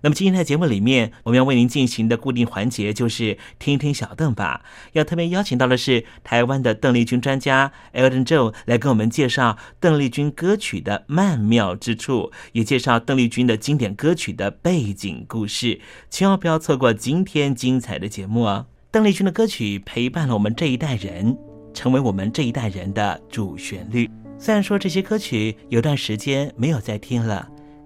那么今天在节目里面，我们要为您进行的固定环节就是听听小邓吧。要特别邀请到的是台湾的邓丽君专家 Elton Joe 来跟我们介绍邓丽君歌曲的曼妙之处，也介绍邓丽君的经典歌曲的背景故事。千万不要错过今天精彩的节目哦！邓丽君的歌曲陪伴了我们这一代人，成为我们这一代人的主旋律。虽然说这些歌曲有段时间没有再听了。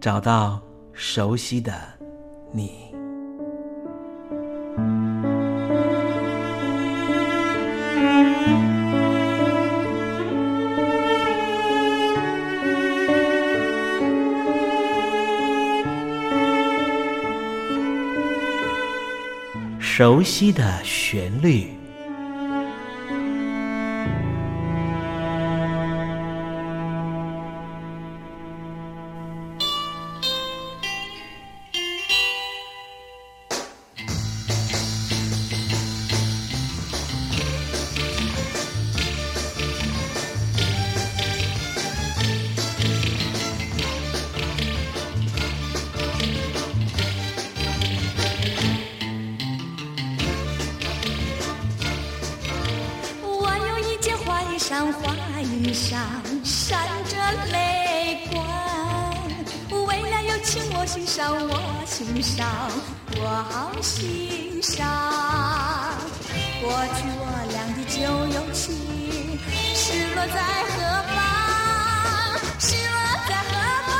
找到熟悉的你，熟悉的旋律。当花衣裳，闪着泪光。为了有情，我心伤，我心伤，我好心伤。过去我俩的旧友情，失落在何方？失落在何方？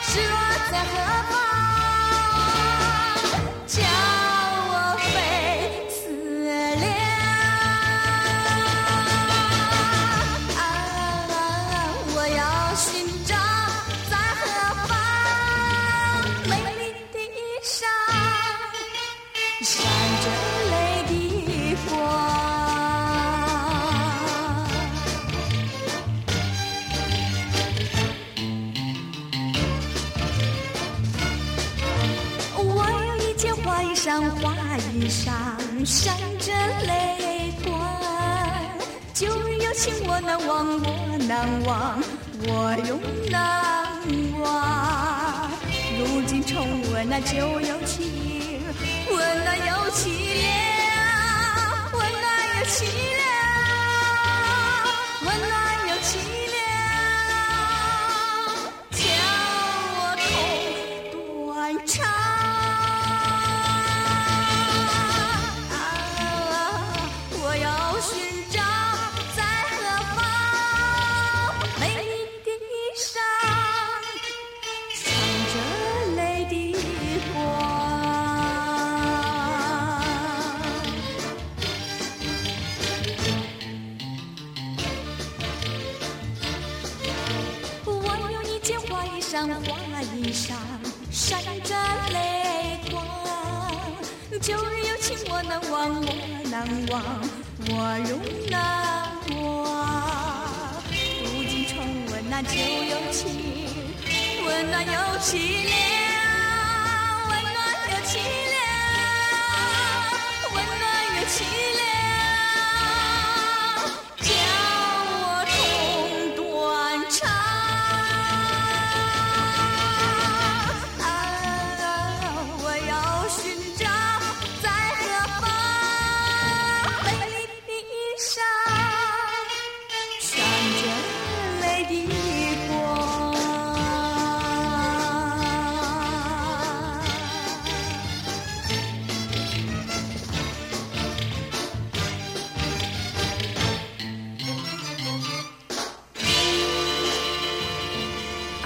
失落在何方？衣裳花衣裳闪着泪光旧日友情我难忘我难忘。我永难忘如今重温那旧友情温暖又凄凉温暖又凄凉上花衣裳闪着泪光旧日友情我难忘我难忘。我如难忘如今重温那旧友情温暖又凄凉。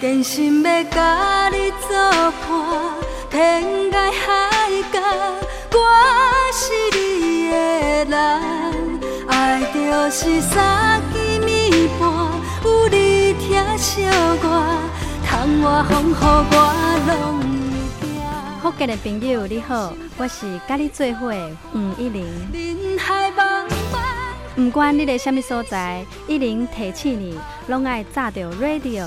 真心要甲你作伴，天涯海角，我是你的人。爱就是三更暝半，有你疼惜我，窗外风雨我。福建的朋友你好，我是甲你做伙的黄一玲。人海茫茫。不管你在什么所在，一玲提醒你，拢爱炸着 radio，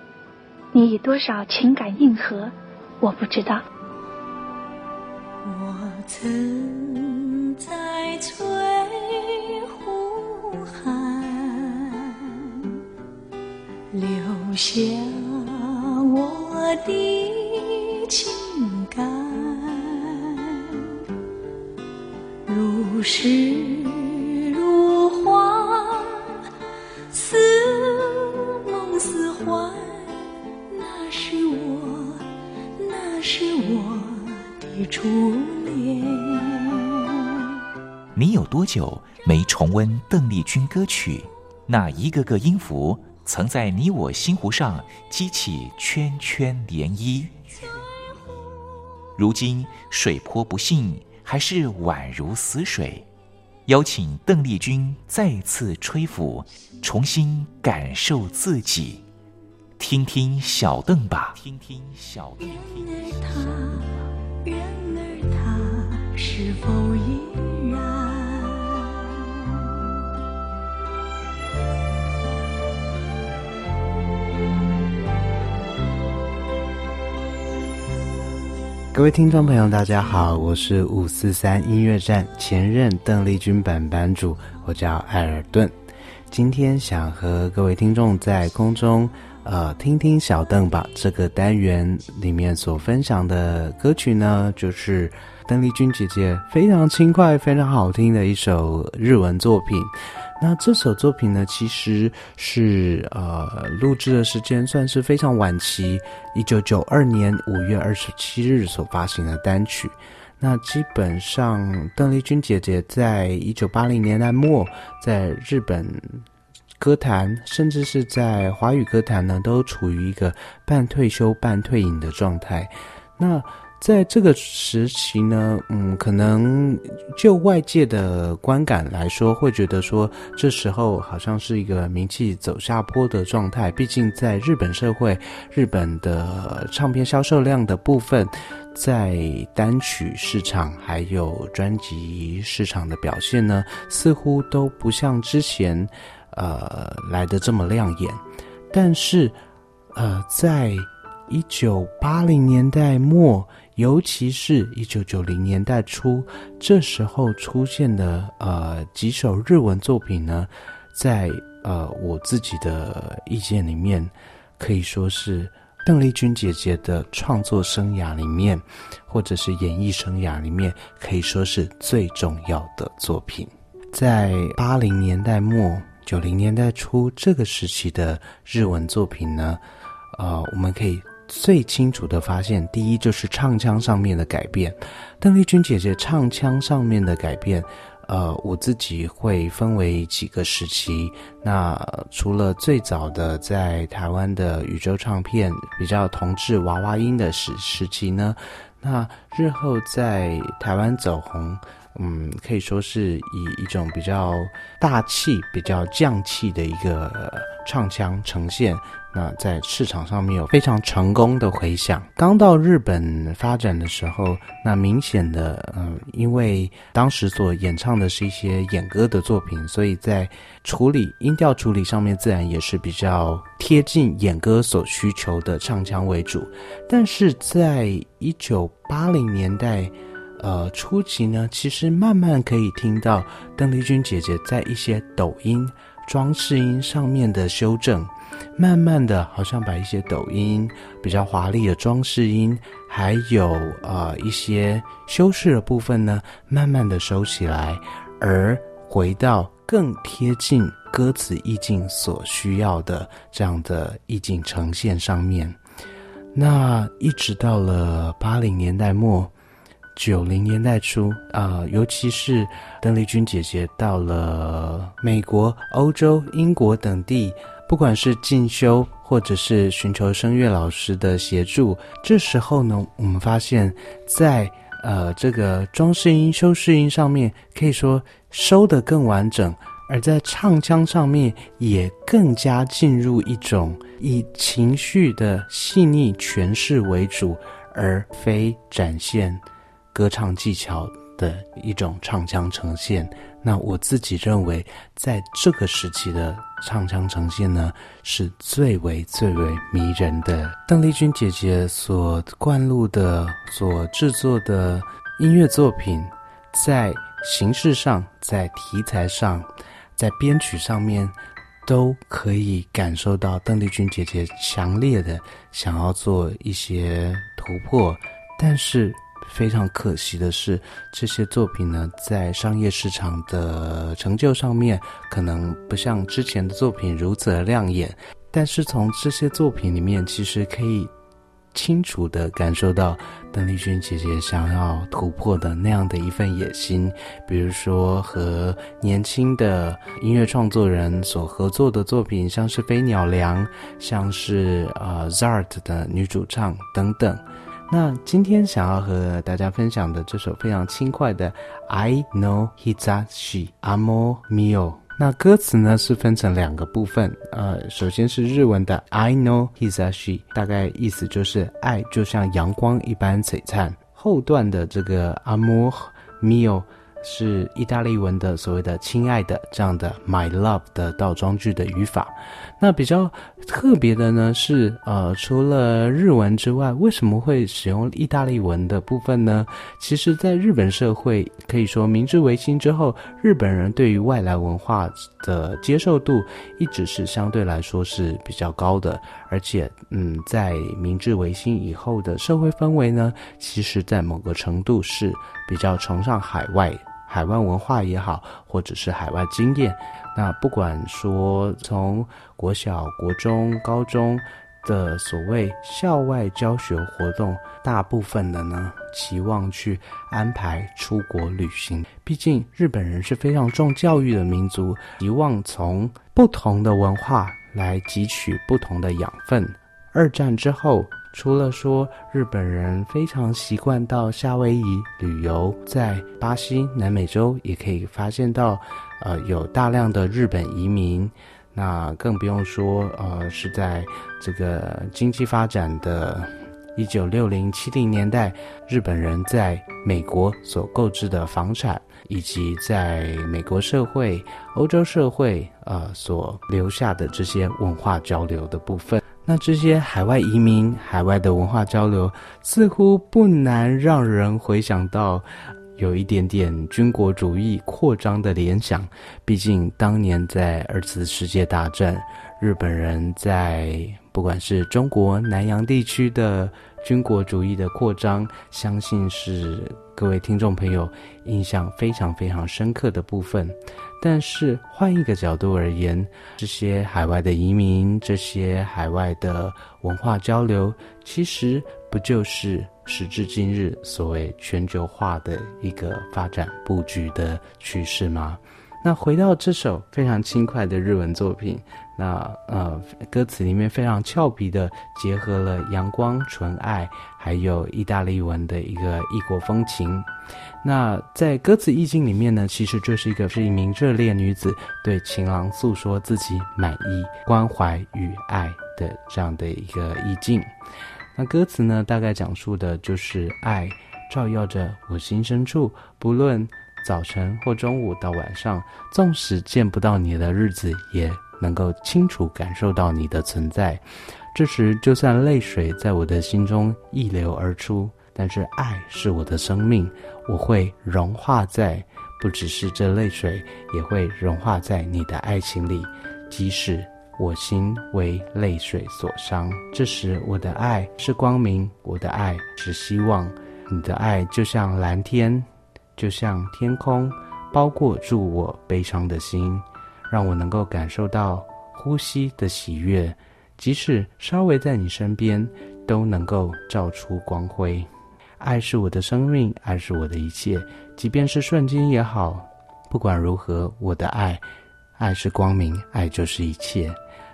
你以多少情感应和我不知道。我曾在翠湖畔留下我的情感，如诗如画，似梦似幻，是我的。初恋。你有多久没重温邓丽君歌曲？那一个个音符，曾在你我心湖上激起圈圈涟漪。如今水波不兴，还是宛如死水。邀请邓丽君再次吹拂，重新感受自己。听听小邓吧。听听小邓。然而他是否依然？各位听众朋友，大家好，我是五四三音乐站前任邓丽君版版主，我叫艾尔顿。今天想和各位听众在空中。呃，听听小邓吧。这个单元里面所分享的歌曲呢，就是邓丽君姐姐非常轻快、非常好听的一首日文作品。那这首作品呢，其实是呃录制的时间算是非常晚期，一九九二年五月二十七日所发行的单曲。那基本上，邓丽君姐姐在一九八零年代末在日本。歌坛，甚至是在华语歌坛呢，都处于一个半退休半退隐的状态。那在这个时期呢，嗯，可能就外界的观感来说，会觉得说这时候好像是一个名气走下坡的状态。毕竟在日本社会，日本的唱片销售量的部分，在单曲市场还有专辑市场的表现呢，似乎都不像之前。呃，来的这么亮眼，但是，呃，在一九八零年代末，尤其是一九九零年代初，这时候出现的呃几首日文作品呢，在呃我自己的意见里面，可以说是邓丽君姐姐的创作生涯里面，或者是演艺生涯里面，可以说是最重要的作品，在八零年代末。九零年代初这个时期的日文作品呢，呃，我们可以最清楚的发现，第一就是唱腔上面的改变。邓丽君姐姐唱腔上面的改变，呃，我自己会分为几个时期。那除了最早的在台湾的宇宙唱片比较同质娃娃音的时时期呢，那日后在台湾走红。嗯，可以说是以一种比较大气、比较降气的一个唱腔呈现。那在市场上面有非常成功的回响。刚到日本发展的时候，那明显的，嗯，因为当时所演唱的是一些演歌的作品，所以在处理音调处理上面，自然也是比较贴近演歌所需求的唱腔为主。但是在一九八零年代。呃，初期呢，其实慢慢可以听到邓丽君姐姐在一些抖音、装饰音上面的修正。慢慢的，好像把一些抖音比较华丽的装饰音，还有呃一些修饰的部分呢，慢慢的收起来，而回到更贴近歌词意境所需要的这样的意境呈现上面。那一直到了八零年代末。九零年代初啊，尤其是邓丽君姐姐到了美国、欧洲、英国等地，不管是进修或者是寻求声乐老师的协助，这时候呢，我们发现，在呃这个装饰音、修饰音上面，可以说收得更完整，而在唱腔上面也更加进入一种以情绪的细腻诠释为主，而非展现。歌唱技巧的一种唱腔呈现，那我自己认为，在这个时期的唱腔呈现呢，是最为最为迷人的。邓丽君姐姐所灌录的、所制作的音乐作品，在形式上、在题材上、在编曲上面，都可以感受到邓丽君姐姐强烈的想要做一些突破，但是。非常可惜的是，这些作品呢，在商业市场的成就上面，可能不像之前的作品如此的亮眼。但是从这些作品里面，其实可以清楚的感受到邓丽君姐姐想要突破的那样的一份野心。比如说，和年轻的音乐创作人所合作的作品，像是《飞鸟梁》，像是呃 Zart 的女主唱等等。那今天想要和大家分享的这首非常轻快的《I Know Hizashi Amo Mio》，那歌词呢是分成两个部分，呃，首先是日文的 I Know Hizashi，大概意思就是爱就像阳光一般璀璨。后段的这个 Amo Mio。是意大利文的所谓的“亲爱的”这样的 “my love” 的倒装句的语法。那比较特别的呢是，呃，除了日文之外，为什么会使用意大利文的部分呢？其实，在日本社会，可以说明治维新之后，日本人对于外来文化的接受度一直是相对来说是比较高的。而且，嗯，在明治维新以后的社会氛围呢，其实在某个程度是比较崇尚海外。海外文化也好，或者是海外经验，那不管说从国小、国中、高中的所谓校外教学活动，大部分的呢期望去安排出国旅行。毕竟日本人是非常重教育的民族，希望从不同的文化来汲取不同的养分。二战之后。除了说日本人非常习惯到夏威夷旅游，在巴西、南美洲也可以发现到，呃，有大量的日本移民。那更不用说，呃，是在这个经济发展的一九六零七零年代，日本人在美国所购置的房产，以及在美国社会、欧洲社会，呃，所留下的这些文化交流的部分。那这些海外移民、海外的文化交流，似乎不难让人回想到，有一点点军国主义扩张的联想。毕竟当年在二次世界大战，日本人在不管是中国南洋地区的军国主义的扩张，相信是各位听众朋友印象非常非常深刻的部分。但是换一个角度而言，这些海外的移民，这些海外的文化交流，其实不就是时至今日所谓全球化的一个发展布局的趋势吗？那回到这首非常轻快的日文作品，那呃，歌词里面非常俏皮的结合了阳光、纯爱，还有意大利文的一个异国风情。那在歌词意境里面呢，其实就是一个是一名热烈女子对情郎诉说自己满意、关怀与爱的这样的一个意境。那歌词呢，大概讲述的就是爱照耀着我心深处，不论早晨或中午到晚上，纵使见不到你的日子，也能够清楚感受到你的存在。这时，就算泪水在我的心中溢流而出。但是爱是我的生命，我会融化在，不只是这泪水，也会融化在你的爱情里。即使我心为泪水所伤。这时，我的爱是光明，我的爱是希望。你的爱就像蓝天，就像天空，包裹住我悲伤的心，让我能够感受到呼吸的喜悦。即使稍微在你身边，都能够照出光辉。爱是我的生命，爱是我的一切，即便是瞬间也好。不管如何，我的爱，爱是光明，爱就是一切。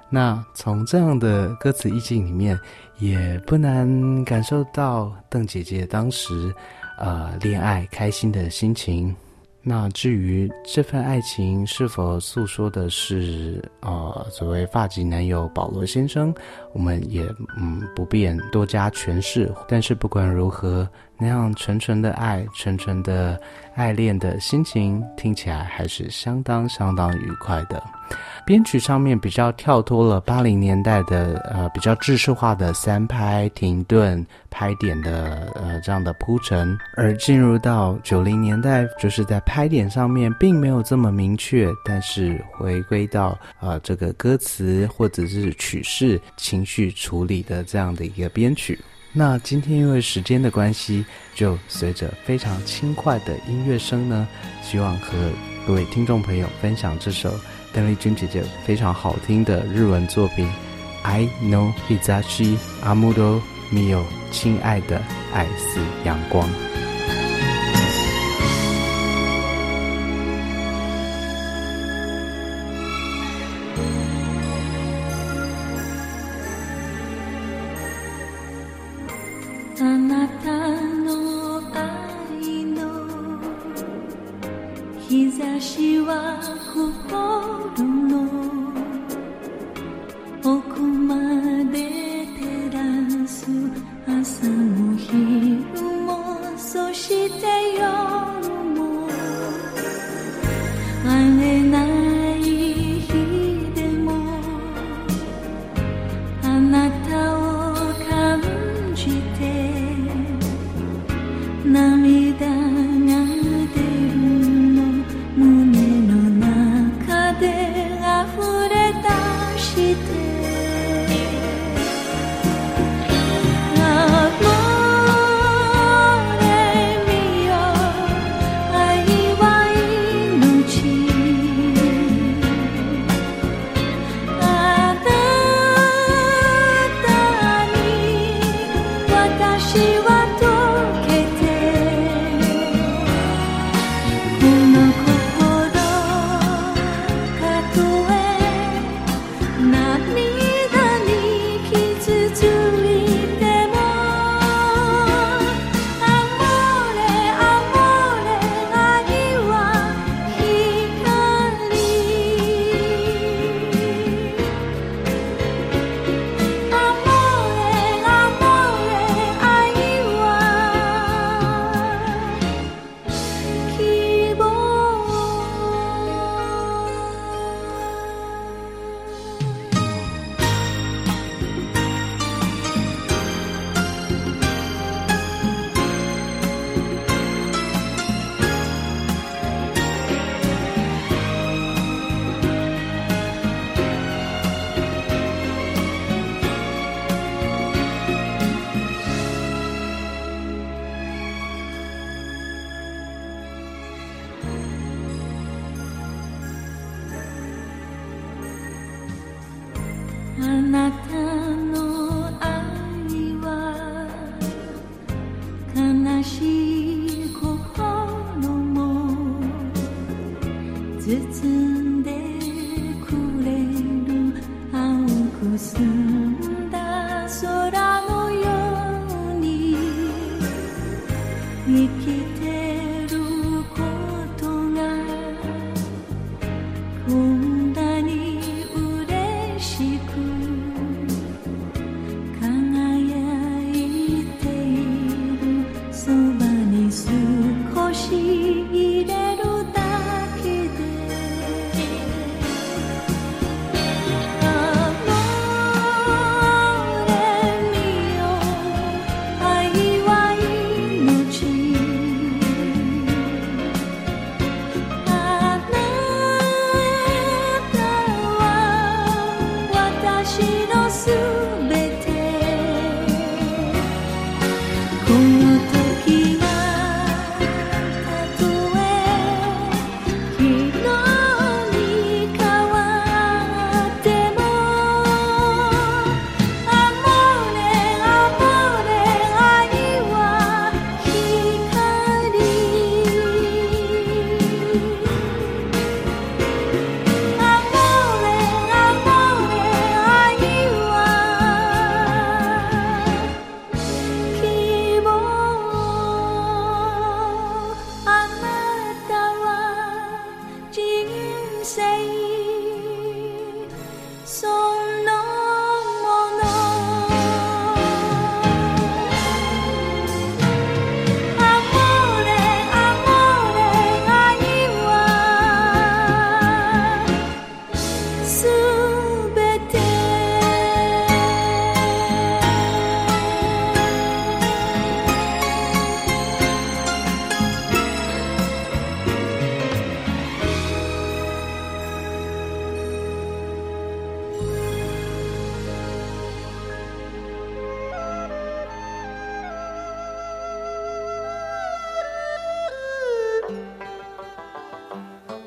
那从这样的歌词意境里面，也不难感受到邓姐姐当时，呃，恋爱开心的心情。那至于这份爱情是否诉说的是呃所谓发迹男友保罗先生，我们也嗯不便多加诠释。但是不管如何，那样纯纯的爱、纯纯的爱恋的心情，听起来还是相当相当愉快的。编曲上面比较跳脱了八零年代的呃比较制式化的三拍停顿拍点的呃这样的铺陈，而进入到九零年代，就是在拍点上面并没有这么明确，但是回归到呃这个歌词或者是曲式情绪处理的这样的一个编曲。那今天因为时间的关系，就随着非常轻快的音乐声呢，希望和各位听众朋友分享这首。邓丽君姐姐非常好听的日文作品，I know Hizashi Amudo Mio，亲爱的，爱似阳光。こんなに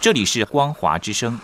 这里是光华之声。